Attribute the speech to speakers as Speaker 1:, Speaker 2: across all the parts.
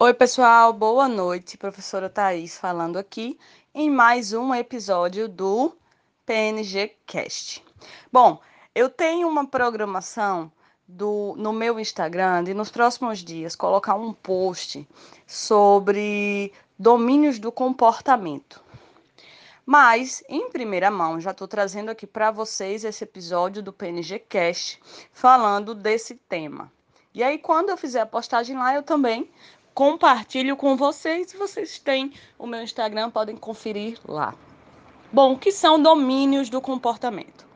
Speaker 1: Oi, pessoal, boa noite. Professora Thais falando aqui em mais um episódio do PNG Cast. Bom, eu tenho uma programação do, no meu Instagram de nos próximos dias colocar um post sobre domínios do comportamento. Mas, em primeira mão, já estou trazendo aqui para vocês esse episódio do PNG Cast falando desse tema. E aí, quando eu fizer a postagem lá, eu também compartilho com vocês. Vocês têm o meu Instagram, podem conferir lá. Bom, que são domínios do comportamento?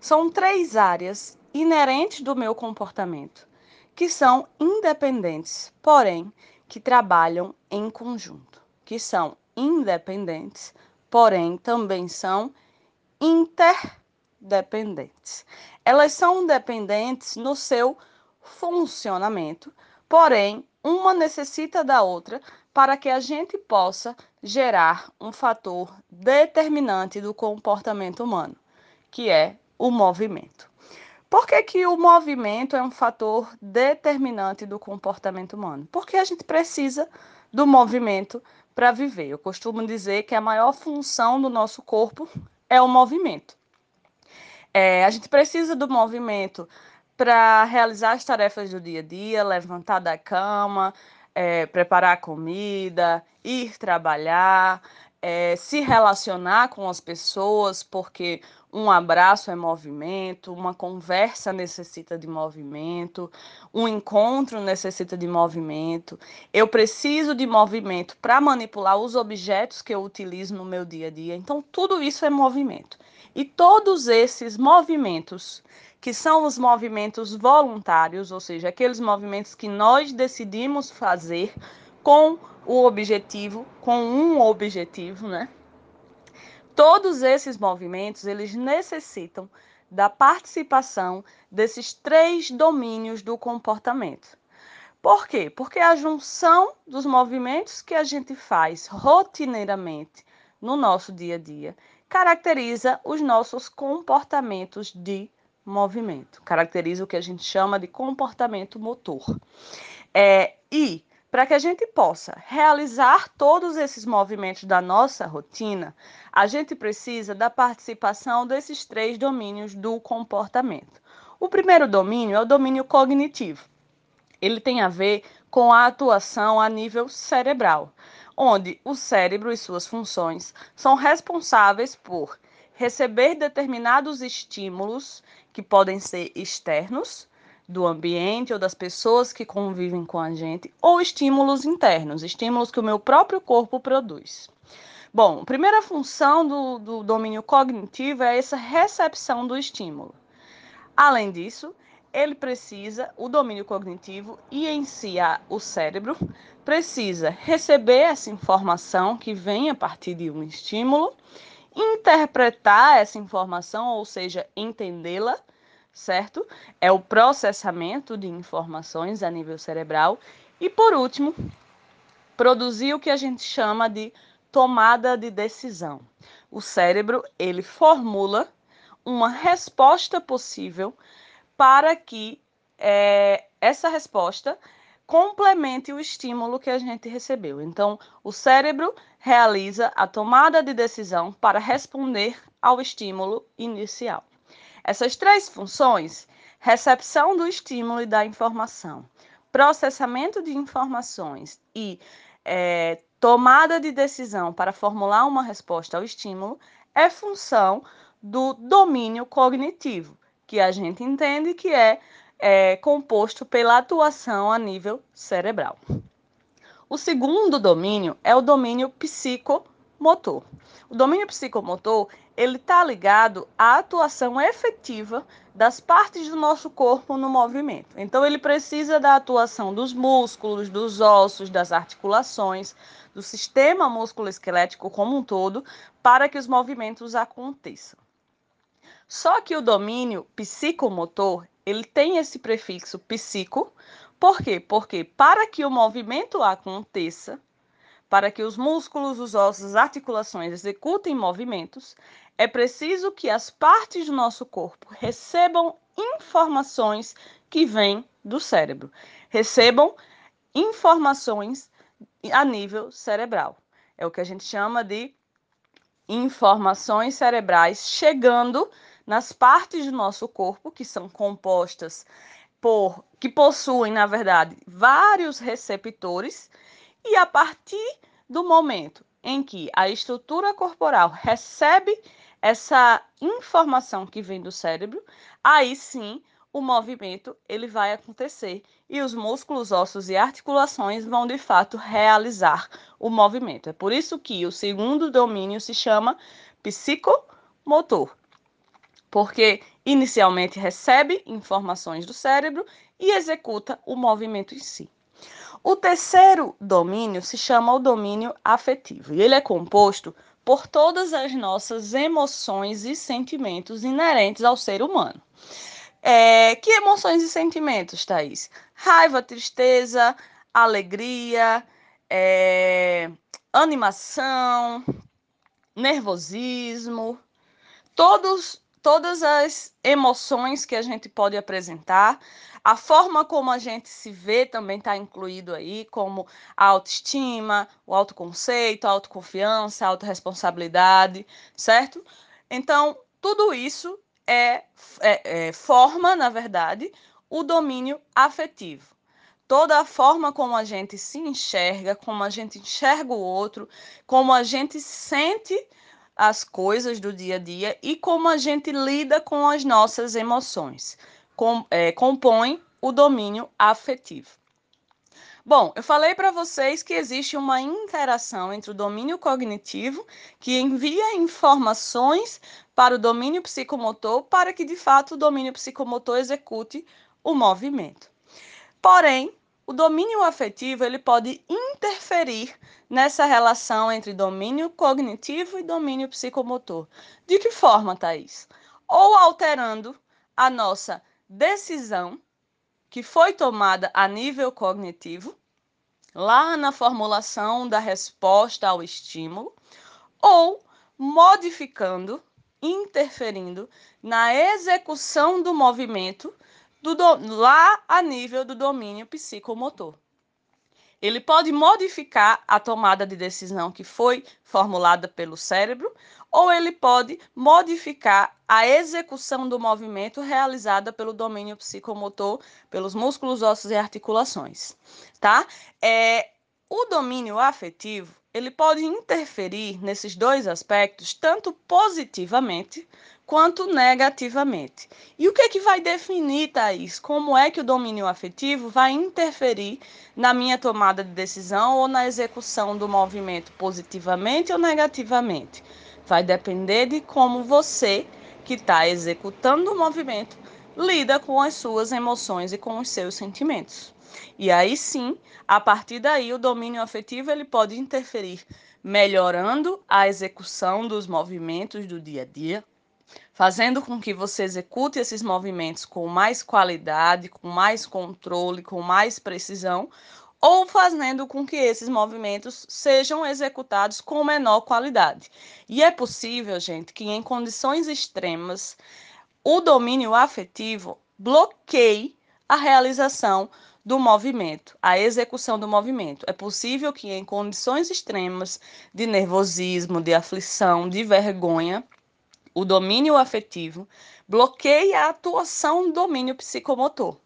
Speaker 1: São três áreas inerentes do meu comportamento, que são independentes, porém que trabalham em conjunto, que são independentes, porém também são interdependentes. Elas são dependentes no seu funcionamento, porém uma necessita da outra para que a gente possa gerar um fator determinante do comportamento humano, que é o movimento. Por que, que o movimento é um fator determinante do comportamento humano? Porque a gente precisa do movimento para viver. Eu costumo dizer que a maior função do nosso corpo é o movimento. É, a gente precisa do movimento para realizar as tarefas do dia a dia, levantar da cama, é, preparar comida, ir trabalhar, é, se relacionar com as pessoas, porque um abraço é movimento, uma conversa necessita de movimento, um encontro necessita de movimento. Eu preciso de movimento para manipular os objetos que eu utilizo no meu dia a dia. Então, tudo isso é movimento. E todos esses movimentos, que são os movimentos voluntários, ou seja, aqueles movimentos que nós decidimos fazer com o objetivo, com um objetivo, né? Todos esses movimentos, eles necessitam da participação desses três domínios do comportamento. Por quê? Porque a junção dos movimentos que a gente faz rotineiramente no nosso dia a dia caracteriza os nossos comportamentos de movimento, caracteriza o que a gente chama de comportamento motor. É, e para que a gente possa realizar todos esses movimentos da nossa rotina, a gente precisa da participação desses três domínios do comportamento. O primeiro domínio é o domínio cognitivo. Ele tem a ver com a atuação a nível cerebral, onde o cérebro e suas funções são responsáveis por receber determinados estímulos que podem ser externos do ambiente ou das pessoas que convivem com a gente, ou estímulos internos, estímulos que o meu próprio corpo produz. Bom, a primeira função do, do domínio cognitivo é essa recepção do estímulo. Além disso, ele precisa, o domínio cognitivo e em si a, o cérebro, precisa receber essa informação que vem a partir de um estímulo, interpretar essa informação, ou seja, entendê-la, certo? É o processamento de informações a nível cerebral. E por último, produzir o que a gente chama de tomada de decisão. O cérebro, ele formula uma resposta possível para que é, essa resposta complemente o estímulo que a gente recebeu. Então, o cérebro realiza a tomada de decisão para responder ao estímulo inicial. Essas três funções, recepção do estímulo e da informação, processamento de informações e é, tomada de decisão para formular uma resposta ao estímulo, é função do domínio cognitivo, que a gente entende que é, é composto pela atuação a nível cerebral. O segundo domínio é o domínio psicomotor. O domínio psicomotor ele está ligado à atuação efetiva das partes do nosso corpo no movimento. Então, ele precisa da atuação dos músculos, dos ossos, das articulações, do sistema musculoesquelético como um todo, para que os movimentos aconteçam. Só que o domínio psicomotor, ele tem esse prefixo psico, por quê? Porque para que o movimento aconteça, para que os músculos, os ossos, as articulações executem movimentos, é preciso que as partes do nosso corpo recebam informações que vêm do cérebro, recebam informações a nível cerebral. É o que a gente chama de informações cerebrais chegando nas partes do nosso corpo que são compostas por que possuem, na verdade, vários receptores e a partir do momento em que a estrutura corporal recebe essa informação que vem do cérebro, aí sim o movimento ele vai acontecer e os músculos, ossos e articulações vão de fato realizar o movimento. É por isso que o segundo domínio se chama psicomotor, porque inicialmente recebe informações do cérebro e executa o movimento em si. O terceiro domínio se chama o domínio afetivo, e ele é composto por todas as nossas emoções e sentimentos inerentes ao ser humano. É, que emoções e sentimentos, Thaís? Raiva, tristeza, alegria, é, animação, nervosismo, todos, todas as emoções que a gente pode apresentar, a forma como a gente se vê também está incluído aí, como a autoestima, o autoconceito, a autoconfiança, a autorresponsabilidade, certo? Então, tudo isso é, é, é, forma, na verdade, o domínio afetivo. Toda a forma como a gente se enxerga, como a gente enxerga o outro, como a gente sente as coisas do dia a dia e como a gente lida com as nossas emoções. Com, é, compõe o domínio afetivo. Bom, eu falei para vocês que existe uma interação entre o domínio cognitivo, que envia informações para o domínio psicomotor, para que de fato o domínio psicomotor execute o movimento. Porém, o domínio afetivo ele pode interferir nessa relação entre domínio cognitivo e domínio psicomotor. De que forma, Thaís? Ou alterando a nossa decisão que foi tomada a nível cognitivo, lá na formulação da resposta ao estímulo, ou modificando, interferindo na execução do movimento do, lá a nível do domínio psicomotor. Ele pode modificar a tomada de decisão que foi formulada pelo cérebro, ou ele pode modificar a execução do movimento realizada pelo domínio psicomotor, pelos músculos, ossos e articulações, tá? É, o domínio afetivo, ele pode interferir nesses dois aspectos tanto positivamente quanto negativamente. E o que é que vai definir, Thaís, como é que o domínio afetivo vai interferir na minha tomada de decisão ou na execução do movimento positivamente ou negativamente? Vai depender de como você, que está executando o movimento, lida com as suas emoções e com os seus sentimentos. E aí sim, a partir daí, o domínio afetivo ele pode interferir melhorando a execução dos movimentos do dia a dia, fazendo com que você execute esses movimentos com mais qualidade, com mais controle, com mais precisão, ou fazendo com que esses movimentos sejam executados com menor qualidade. E é possível, gente, que em condições extremas o domínio afetivo bloqueie a realização do movimento, a execução do movimento. É possível que em condições extremas de nervosismo, de aflição, de vergonha, o domínio afetivo bloqueie a atuação do domínio psicomotor.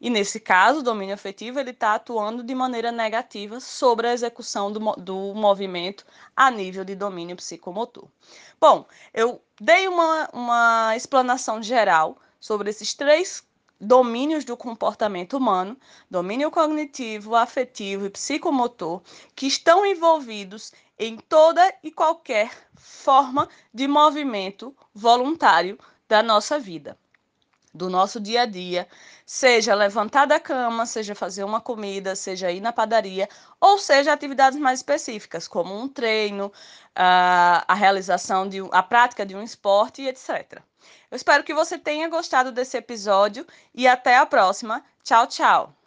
Speaker 1: E nesse caso, o domínio afetivo ele está atuando de maneira negativa sobre a execução do, do movimento a nível de domínio psicomotor. Bom, eu dei uma, uma explanação geral sobre esses três domínios do comportamento humano, domínio cognitivo, afetivo e psicomotor, que estão envolvidos em toda e qualquer forma de movimento voluntário da nossa vida, do nosso dia a dia, seja levantar da cama, seja fazer uma comida, seja ir na padaria, ou seja atividades mais específicas, como um treino, a, realização de a prática de um esporte, etc. Eu espero que você tenha gostado desse episódio e até a próxima. Tchau, tchau!